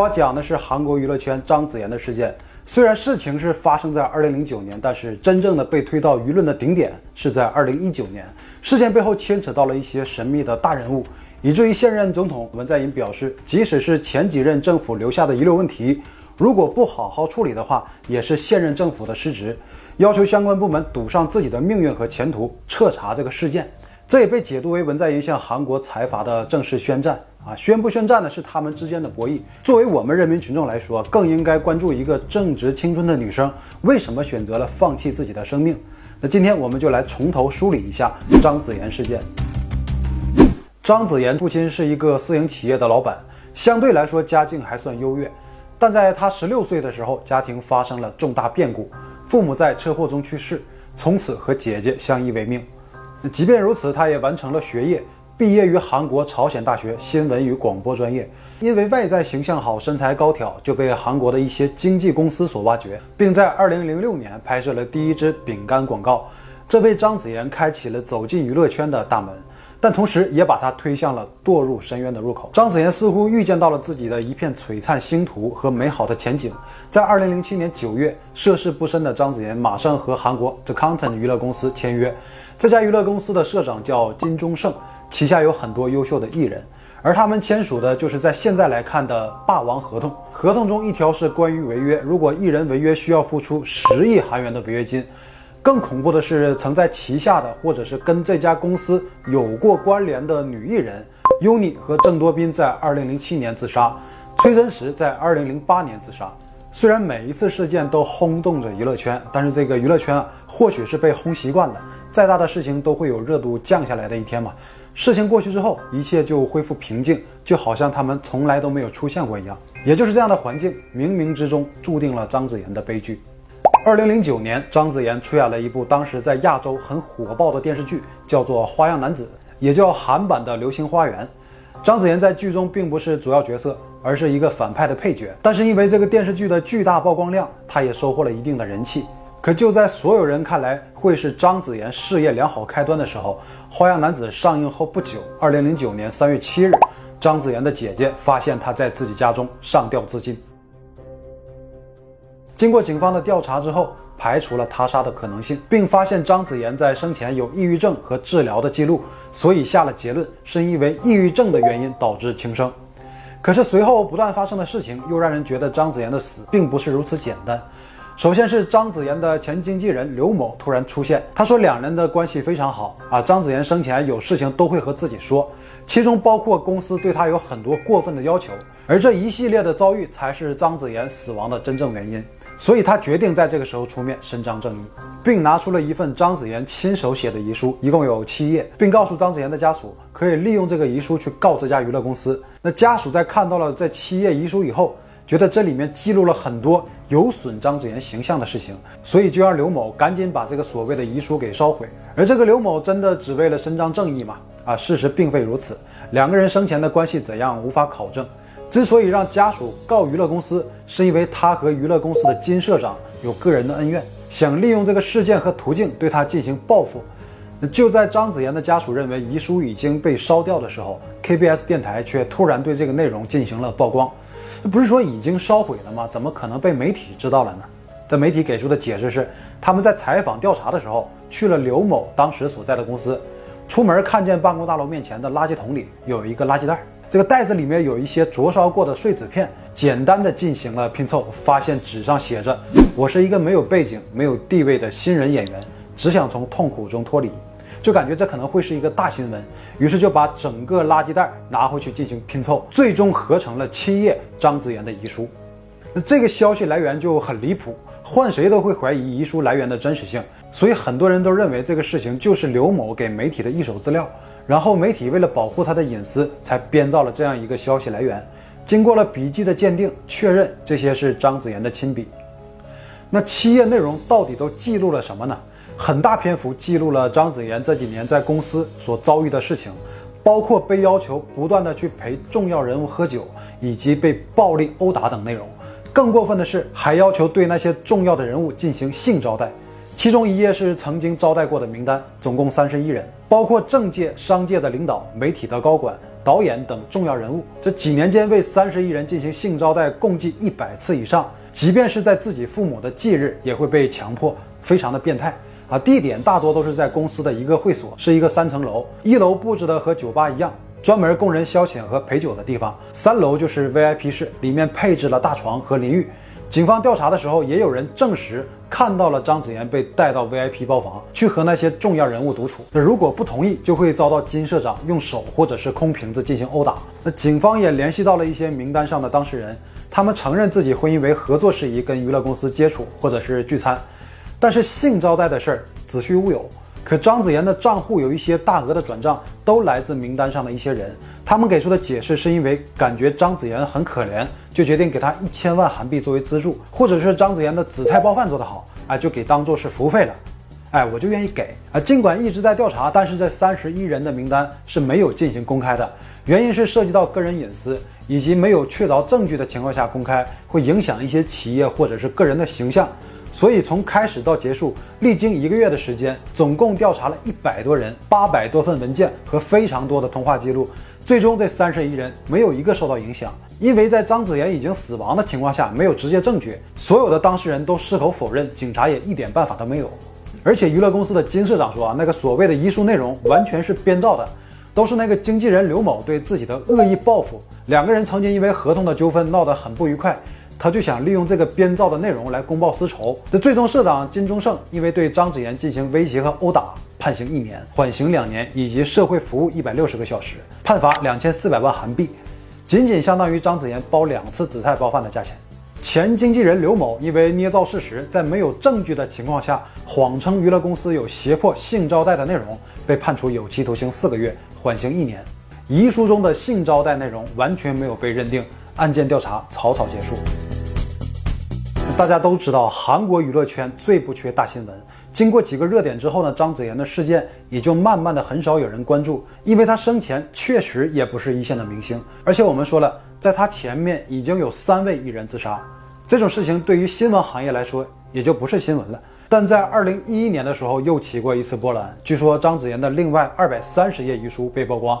我讲的是韩国娱乐圈张子妍的事件。虽然事情是发生在二零零九年，但是真正的被推到舆论的顶点是在二零一九年。事件背后牵扯到了一些神秘的大人物，以至于现任总统文在寅表示，即使是前几任政府留下的遗留问题，如果不好好处理的话，也是现任政府的失职，要求相关部门赌上自己的命运和前途，彻查这个事件。这也被解读为文在寅向韩国财阀的正式宣战啊！宣不宣战呢？是他们之间的博弈。作为我们人民群众来说，更应该关注一个正值青春的女生为什么选择了放弃自己的生命。那今天我们就来从头梳理一下张子妍事件。张子妍父亲是一个私营企业的老板，相对来说家境还算优越，但在他十六岁的时候，家庭发生了重大变故，父母在车祸中去世，从此和姐姐相依为命。即便如此，他也完成了学业，毕业于韩国朝鲜大学新闻与广播专业。因为外在形象好、身材高挑，就被韩国的一些经纪公司所挖掘，并在2006年拍摄了第一支饼干广告，这为张子妍开启了走进娱乐圈的大门。但同时，也把他推向了堕入深渊的入口。张子妍似乎预见到了自己的一片璀璨星途和美好的前景。在二零零七年九月，涉世不深的张子妍马上和韩国 The Content 娱乐公司签约。这家娱乐公司的社长叫金钟胜，旗下有很多优秀的艺人，而他们签署的就是在现在来看的霸王合同。合同中一条是关于违约，如果艺人违约，需要付出十亿韩元的违约金。更恐怖的是，曾在旗下的或者是跟这家公司有过关联的女艺人优妮和郑多彬在2007年自杀，崔真实在2008年自杀。虽然每一次事件都轰动着娱乐圈，但是这个娱乐圈啊，或许是被轰习惯了，再大的事情都会有热度降下来的一天嘛。事情过去之后，一切就恢复平静，就好像他们从来都没有出现过一样。也就是这样的环境，冥冥之中注定了张子妍的悲剧。二零零九年，张子妍出演了一部当时在亚洲很火爆的电视剧，叫做《花样男子》，也叫韩版的《流星花园》。张子妍在剧中并不是主要角色，而是一个反派的配角。但是因为这个电视剧的巨大曝光量，她也收获了一定的人气。可就在所有人看来会是张子妍事业良好开端的时候，《花样男子》上映后不久，二零零九年三月七日，张子妍的姐姐发现她在自己家中上吊自尽。经过警方的调查之后，排除了他杀的可能性，并发现张子妍在生前有抑郁症和治疗的记录，所以下了结论是因为抑郁症的原因导致轻生。可是随后不断发生的事情又让人觉得张子妍的死并不是如此简单。首先是张子妍的前经纪人刘某突然出现，他说两人的关系非常好啊，张子妍生前有事情都会和自己说，其中包括公司对他有很多过分的要求，而这一系列的遭遇才是张子妍死亡的真正原因。所以他决定在这个时候出面伸张正义，并拿出了一份张子妍亲手写的遗书，一共有七页，并告诉张子妍的家属可以利用这个遗书去告这家娱乐公司。那家属在看到了这七页遗书以后，觉得这里面记录了很多有损张子妍形象的事情，所以就让刘某赶紧把这个所谓的遗书给烧毁。而这个刘某真的只为了伸张正义吗？啊，事实并非如此，两个人生前的关系怎样无法考证。之所以让家属告娱乐公司，是因为他和娱乐公司的金社长有个人的恩怨，想利用这个事件和途径对他进行报复。那就在张子妍的家属认为遗书已经被烧掉的时候，KBS 电台却突然对这个内容进行了曝光。那不是说已经烧毁了吗？怎么可能被媒体知道了呢？在媒体给出的解释是，他们在采访调查的时候去了刘某当时所在的公司，出门看见办公大楼面前的垃圾桶里有一个垃圾袋。这个袋子里面有一些灼烧过的碎纸片，简单的进行了拼凑，发现纸上写着：“我是一个没有背景、没有地位的新人演员，只想从痛苦中脱离。”就感觉这可能会是一个大新闻，于是就把整个垃圾袋拿回去进行拼凑，最终合成了七页张子妍的遗书。那这个消息来源就很离谱，换谁都会怀疑遗书来源的真实性，所以很多人都认为这个事情就是刘某给媒体的一手资料。然后媒体为了保护他的隐私，才编造了这样一个消息来源。经过了笔迹的鉴定，确认这些是张子妍的亲笔。那七页内容到底都记录了什么呢？很大篇幅记录了张子妍这几年在公司所遭遇的事情，包括被要求不断的去陪重要人物喝酒，以及被暴力殴打等内容。更过分的是，还要求对那些重要的人物进行性招待。其中一页是曾经招待过的名单，总共三十一人，包括政界、商界的领导、媒体的高管，导演等重要人物。这几年间为三十一人进行性招待共计一百次以上，即便是在自己父母的忌日也会被强迫，非常的变态啊！地点大多都是在公司的一个会所，是一个三层楼，一楼布置的和酒吧一样。专门供人消遣和陪酒的地方，三楼就是 VIP 室，里面配置了大床和淋浴。警方调查的时候，也有人证实看到了张子妍被带到 VIP 包房去和那些重要人物独处。那如果不同意，就会遭到金社长用手或者是空瓶子进行殴打。那警方也联系到了一些名单上的当事人，他们承认自己会因为合作事宜跟娱乐公司接触或者是聚餐，但是性招待的事儿子虚乌有。可张子妍的账户有一些大额的转账，都来自名单上的一些人。他们给出的解释是因为感觉张子妍很可怜，就决定给她一千万韩币作为资助，或者是张子妍的紫菜包饭做得好，啊，就给当做是服务费了。哎，我就愿意给啊。尽管一直在调查，但是这三十一人的名单是没有进行公开的，原因是涉及到个人隐私，以及没有确凿证据的情况下公开，会影响一些企业或者是个人的形象。所以从开始到结束，历经一个月的时间，总共调查了一百多人、八百多份文件和非常多的通话记录，最终这三十一人没有一个受到影响，因为在张子妍已经死亡的情况下，没有直接证据，所有的当事人都矢口否认，警察也一点办法都没有。而且娱乐公司的金社长说啊，那个所谓的遗书内容完全是编造的，都是那个经纪人刘某对自己的恶意报复。两个人曾经因为合同的纠纷闹得很不愉快。他就想利用这个编造的内容来公报私仇。那最终，社长金钟胜因为对张子妍进行威胁和殴打，判刑一年，缓刑两年，以及社会服务一百六十个小时，判罚两千四百万韩币，仅仅相当于张子妍包两次紫菜包饭的价钱。前经纪人刘某因为捏造事实，在没有证据的情况下，谎称娱乐公司有胁迫性招待的内容，被判处有期徒刑四个月，缓刑一年。遗书中的性招待内容完全没有被认定，案件调查草草结束。大家都知道，韩国娱乐圈最不缺大新闻。经过几个热点之后呢，张子妍的事件也就慢慢的很少有人关注，因为她生前确实也不是一线的明星。而且我们说了，在她前面已经有三位艺人自杀，这种事情对于新闻行业来说也就不是新闻了。但在二零一一年的时候又起过一次波澜，据说张子妍的另外二百三十页遗书被曝光，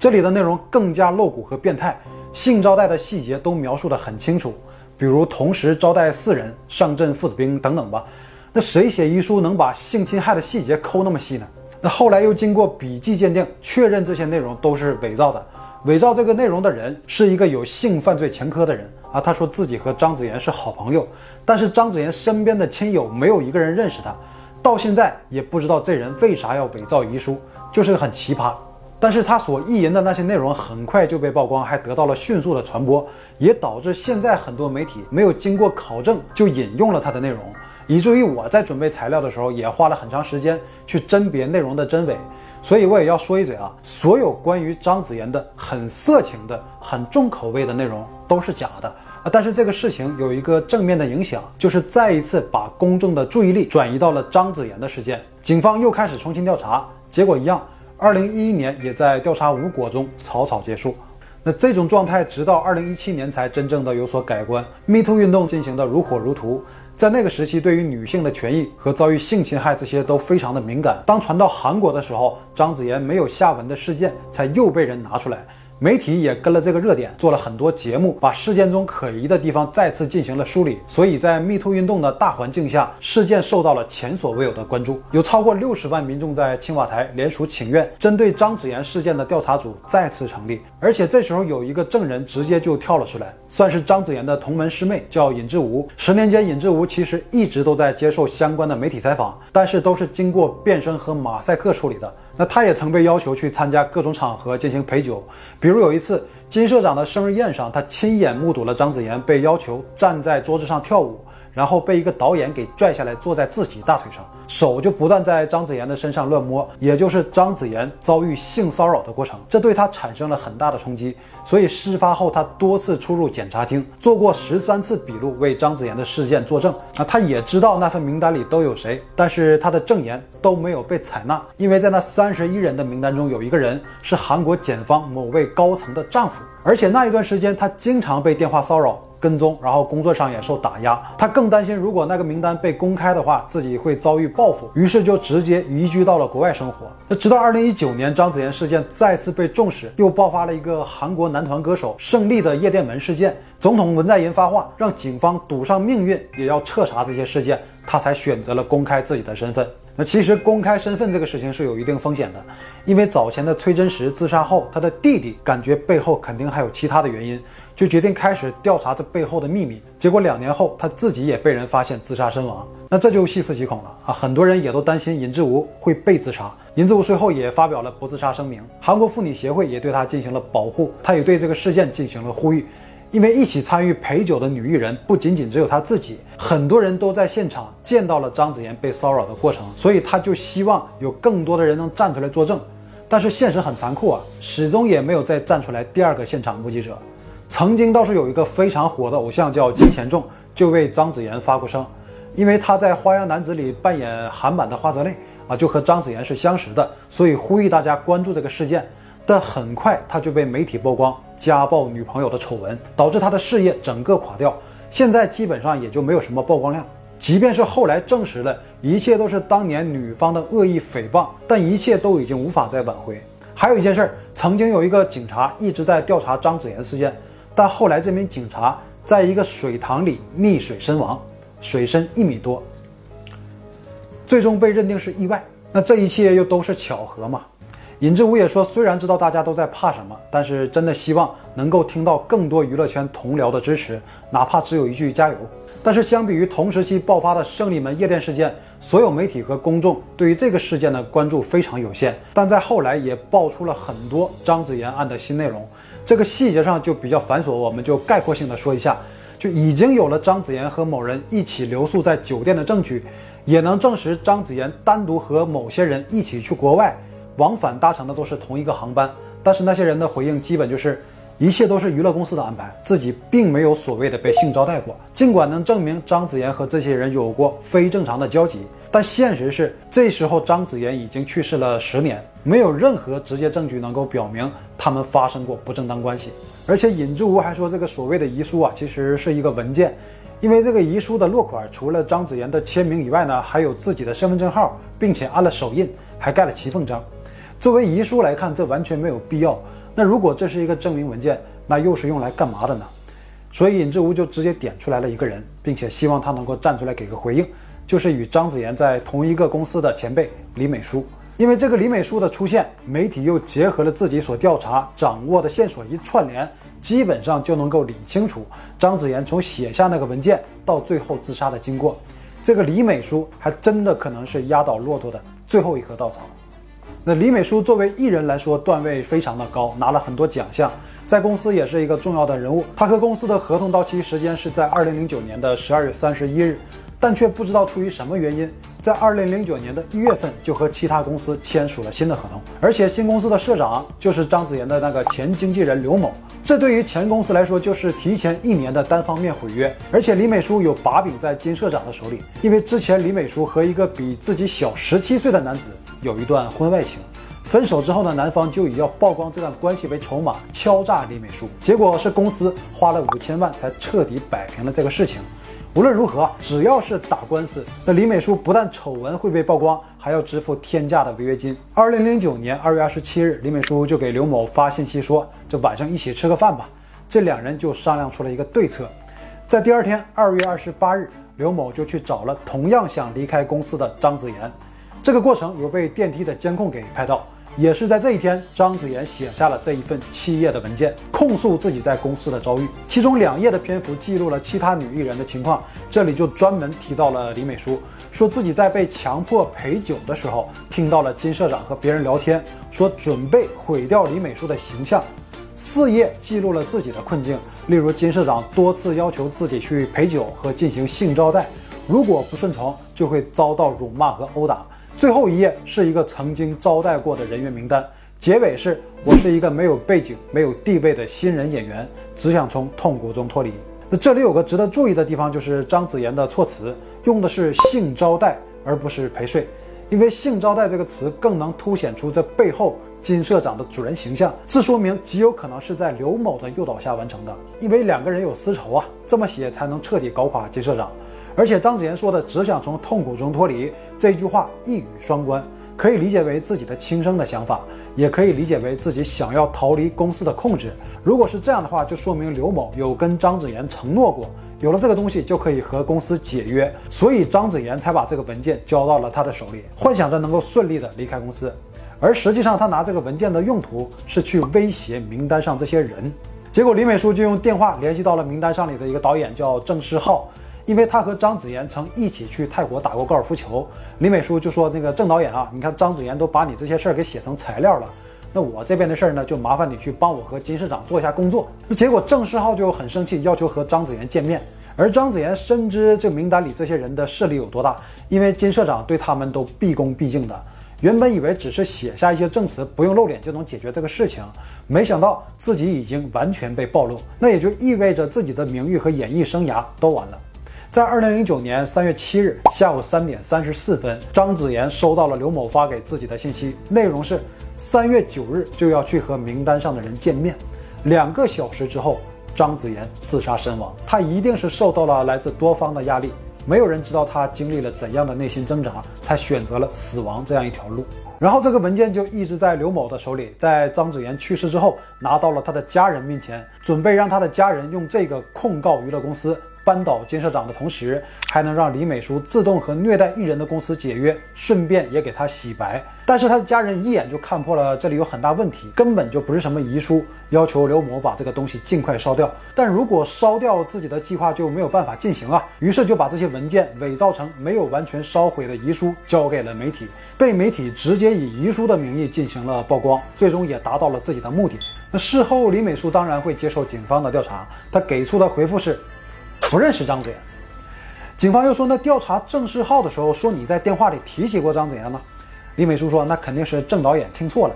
这里的内容更加露骨和变态，性招待的细节都描述的很清楚。比如同时招待四人上阵父子兵等等吧，那谁写遗书能把性侵害的细节抠那么细呢？那后来又经过笔迹鉴定，确认这些内容都是伪造的。伪造这个内容的人是一个有性犯罪前科的人啊，他说自己和张子妍是好朋友，但是张子妍身边的亲友没有一个人认识他，到现在也不知道这人为啥要伪造遗书，就是很奇葩。但是他所意淫的那些内容很快就被曝光，还得到了迅速的传播，也导致现在很多媒体没有经过考证就引用了他的内容，以至于我在准备材料的时候也花了很长时间去甄别内容的真伪。所以我也要说一嘴啊，所有关于张子妍的很色情的、很重口味的内容都是假的啊。但是这个事情有一个正面的影响，就是再一次把公众的注意力转移到了张子妍的事件，警方又开始重新调查，结果一样。二零一一年也在调查无果中草草结束，那这种状态直到二零一七年才真正的有所改观。Me Too 运动进行的如火如荼，在那个时期，对于女性的权益和遭遇性侵害这些都非常的敏感。当传到韩国的时候，张子妍没有下文的事件才又被人拿出来。媒体也跟了这个热点，做了很多节目，把事件中可疑的地方再次进行了梳理。所以在 Me Too 运动的大环境下，事件受到了前所未有的关注。有超过六十万民众在青瓦台联署请愿，针对张子妍事件的调查组再次成立。而且这时候有一个证人直接就跳了出来，算是张子妍的同门师妹，叫尹志吴。十年间，尹志吴其实一直都在接受相关的媒体采访，但是都是经过变声和马赛克处理的。那他也曾被要求去参加各种场合进行陪酒，比如有一次金社长的生日宴上，他亲眼目睹了张子妍被要求站在桌子上跳舞。然后被一个导演给拽下来，坐在自己大腿上，手就不断在张子妍的身上乱摸，也就是张子妍遭遇性骚扰的过程。这对他产生了很大的冲击，所以事发后他多次出入检察厅，做过十三次笔录，为张子妍的事件作证。啊，他也知道那份名单里都有谁，但是他的证言都没有被采纳，因为在那三十一人的名单中有一个人是韩国检方某位高层的丈夫，而且那一段时间他经常被电话骚扰。跟踪，然后工作上也受打压。他更担心，如果那个名单被公开的话，自己会遭遇报复，于是就直接移居到了国外生活。那直到二零一九年，张子妍事件再次被重视，又爆发了一个韩国男团歌手胜利的夜店门事件。总统文在寅发话，让警方赌上命运也要彻查这些事件，他才选择了公开自己的身份。那其实公开身份这个事情是有一定风险的，因为早前的崔真实自杀后，他的弟弟感觉背后肯定还有其他的原因，就决定开始调查这背后的秘密。结果两年后，他自己也被人发现自杀身亡。那这就细思极恐了啊！很多人也都担心尹志吴会被自杀。尹志吴随后也发表了不自杀声明，韩国妇女协会也对他进行了保护，他也对这个事件进行了呼吁。因为一起参与陪酒的女艺人不仅仅只有他自己，很多人都在现场见到了张子妍被骚扰的过程，所以他就希望有更多的人能站出来作证。但是现实很残酷啊，始终也没有再站出来第二个现场目击者。曾经倒是有一个非常火的偶像叫金贤重，就为张子妍发过声，因为他在《花样男子》里扮演韩版的花泽类啊，就和张子妍是相识的，所以呼吁大家关注这个事件。但很快他就被媒体曝光家暴女朋友的丑闻，导致他的事业整个垮掉。现在基本上也就没有什么曝光量。即便是后来证实了一切都是当年女方的恶意诽谤，但一切都已经无法再挽回。还有一件事儿，曾经有一个警察一直在调查张子妍事件，但后来这名警察在一个水塘里溺水身亡，水深一米多，最终被认定是意外。那这一切又都是巧合吗？尹志武也说，虽然知道大家都在怕什么，但是真的希望能够听到更多娱乐圈同僚的支持，哪怕只有一句加油。但是相比于同时期爆发的胜利门夜店事件，所有媒体和公众对于这个事件的关注非常有限。但在后来也爆出了很多张子妍案的新内容，这个细节上就比较繁琐，我们就概括性的说一下，就已经有了张子妍和某人一起留宿在酒店的证据，也能证实张子妍单独和某些人一起去国外。往返搭乘的都是同一个航班，但是那些人的回应基本就是，一切都是娱乐公司的安排，自己并没有所谓的被性招待过。尽管能证明张子妍和这些人有过非正常的交集，但现实是，这时候张子妍已经去世了十年，没有任何直接证据能够表明他们发生过不正当关系。而且尹志吴还说，这个所谓的遗书啊，其实是一个文件，因为这个遗书的落款除了张子妍的签名以外呢，还有自己的身份证号，并且按了手印，还盖了骑缝章。作为遗书来看，这完全没有必要。那如果这是一个证明文件，那又是用来干嘛的呢？所以尹志吴就直接点出来了一个人，并且希望他能够站出来给个回应，就是与张子妍在同一个公司的前辈李美淑。因为这个李美淑的出现，媒体又结合了自己所调查掌握的线索一串联，基本上就能够理清楚张子妍从写下那个文件到最后自杀的经过。这个李美淑还真的可能是压倒骆驼的最后一棵稻草。那李美淑作为艺人来说，段位非常的高，拿了很多奖项，在公司也是一个重要的人物。她和公司的合同到期时间是在二零零九年的十二月三十一日，但却不知道出于什么原因，在二零零九年的一月份就和其他公司签署了新的合同，而且新公司的社长就是张子妍的那个前经纪人刘某。这对于前公司来说，就是提前一年的单方面毁约。而且李美淑有把柄在金社长的手里，因为之前李美淑和一个比自己小十七岁的男子。有一段婚外情，分手之后呢，男方就以要曝光这段关系为筹码敲诈李美淑，结果是公司花了五千万才彻底摆平了这个事情。无论如何，只要是打官司，那李美淑不但丑闻会被曝光，还要支付天价的违约金。二零零九年二月二十七日，李美淑就给刘某发信息说：“这晚上一起吃个饭吧。”这两人就商量出了一个对策。在第二天二月二十八日，刘某就去找了同样想离开公司的张子妍。这个过程有被电梯的监控给拍到，也是在这一天，张子妍写下了这一份七页的文件，控诉自己在公司的遭遇。其中两页的篇幅记录了其他女艺人的情况，这里就专门提到了李美淑，说自己在被强迫陪酒的时候，听到了金社长和别人聊天，说准备毁掉李美淑的形象。四页记录了自己的困境，例如金社长多次要求自己去陪酒和进行性招待，如果不顺从，就会遭到辱骂和殴打。最后一页是一个曾经招待过的人员名单，结尾是我是一个没有背景、没有地位的新人演员，只想从痛苦中脱离。那这里有个值得注意的地方，就是张子妍的措辞用的是性招待，而不是陪睡，因为性招待这个词更能凸显出这背后金社长的主人形象，这说明极有可能是在刘某的诱导下完成的，因为两个人有私仇啊，这么写才能彻底搞垮金社长。而且张子妍说的只想从痛苦中脱离这句话一语双关，可以理解为自己的轻生的想法，也可以理解为自己想要逃离公司的控制。如果是这样的话，就说明刘某有跟张子妍承诺过。有了这个东西就可以和公司解约，所以张子妍才把这个文件交到了他的手里，幻想着能够顺利的离开公司。而实际上，他拿这个文件的用途是去威胁名单上这些人。结果李美淑就用电话联系到了名单上里的一个导演，叫郑世浩，因为他和张子妍曾一起去泰国打过高尔夫球。李美淑就说：“那个郑导演啊，你看张子妍都把你这些事儿给写成材料了。”那我这边的事儿呢，就麻烦你去帮我和金市长做一下工作。那结果郑世浩就很生气，要求和张子妍见面。而张子妍深知这名单里这些人的势力有多大，因为金社长对他们都毕恭毕敬的。原本以为只是写下一些证词，不用露脸就能解决这个事情，没想到自己已经完全被暴露。那也就意味着自己的名誉和演艺生涯都完了。在二零零九年三月七日下午三点三十四分，张子妍收到了刘某发给自己的信息，内容是。三月九日就要去和名单上的人见面，两个小时之后，张子妍自杀身亡。他一定是受到了来自多方的压力，没有人知道他经历了怎样的内心挣扎，才选择了死亡这样一条路。然后这个文件就一直在刘某的手里，在张子妍去世之后，拿到了他的家人面前，准备让他的家人用这个控告娱乐公司。扳倒金社长的同时，还能让李美淑自动和虐待艺人的公司解约，顺便也给他洗白。但是他的家人一眼就看破了这里有很大问题，根本就不是什么遗书，要求刘某把这个东西尽快烧掉。但如果烧掉自己的计划就没有办法进行啊，于是就把这些文件伪造成没有完全烧毁的遗书，交给了媒体，被媒体直接以遗书的名义进行了曝光，最终也达到了自己的目的。那事后李美淑当然会接受警方的调查，她给出的回复是。不认识张子妍，警方又说，那调查郑世浩的时候说你在电话里提起过张子妍呢？李美淑说，那肯定是郑导演听错了，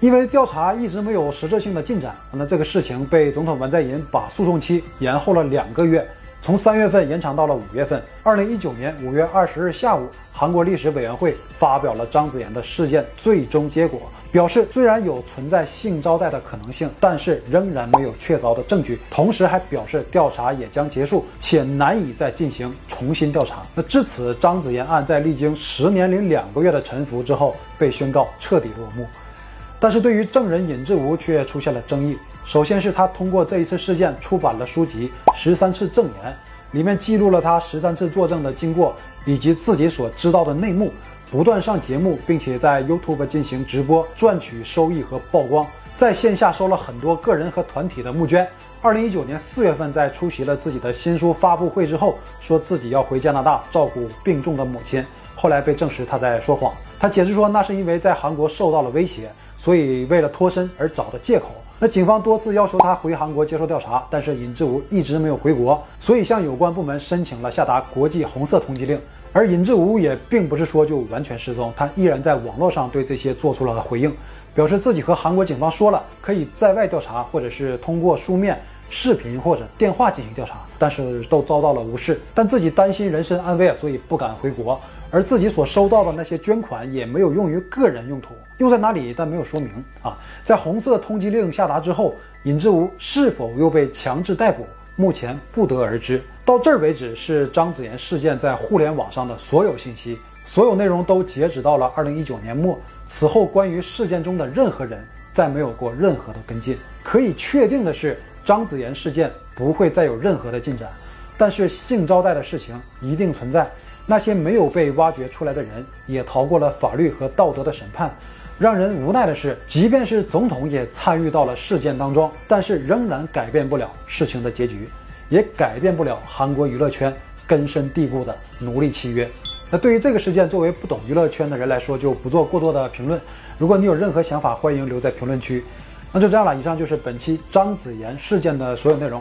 因为调查一直没有实质性的进展，那这个事情被总统文在寅把诉讼期延后了两个月。从三月份延长到了五月份。二零一九年五月二十日下午，韩国历史委员会发表了张子妍的事件最终结果，表示虽然有存在性招待的可能性，但是仍然没有确凿的证据。同时还表示调查也将结束，且难以再进行重新调查。那至此，张子妍案在历经十年零两个月的沉浮之后，被宣告彻底落幕。但是对于证人尹志吾却出现了争议。首先是他通过这一次事件出版了书籍《十三次证言》，里面记录了他十三次作证的经过以及自己所知道的内幕，不断上节目，并且在 YouTube 进行直播赚取收益和曝光，在线下收了很多个人和团体的募捐。二零一九年四月份，在出席了自己的新书发布会之后，说自己要回加拿大照顾病重的母亲，后来被证实他在说谎。他解释说，那是因为在韩国受到了威胁，所以为了脱身而找的借口。那警方多次要求他回韩国接受调查，但是尹志武一直没有回国，所以向有关部门申请了下达国际红色通缉令。而尹志武也并不是说就完全失踪，他依然在网络上对这些做出了回应，表示自己和韩国警方说了可以在外调查，或者是通过书面、视频或者电话进行调查，但是都遭到了无视。但自己担心人身安危，所以不敢回国。而自己所收到的那些捐款也没有用于个人用途，用在哪里但没有说明啊。在红色通缉令下达之后，尹志吴是否又被强制逮捕，目前不得而知。到这儿为止是张子妍事件在互联网上的所有信息，所有内容都截止到了二零一九年末。此后关于事件中的任何人再没有过任何的跟进。可以确定的是，张子妍事件不会再有任何的进展，但是性招待的事情一定存在。那些没有被挖掘出来的人，也逃过了法律和道德的审判。让人无奈的是，即便是总统也参与到了事件当中，但是仍然改变不了事情的结局，也改变不了韩国娱乐圈根深蒂固的奴隶契约。那对于这个事件，作为不懂娱乐圈的人来说，就不做过多的评论。如果你有任何想法，欢迎留在评论区。那就这样了，以上就是本期张子妍事件的所有内容。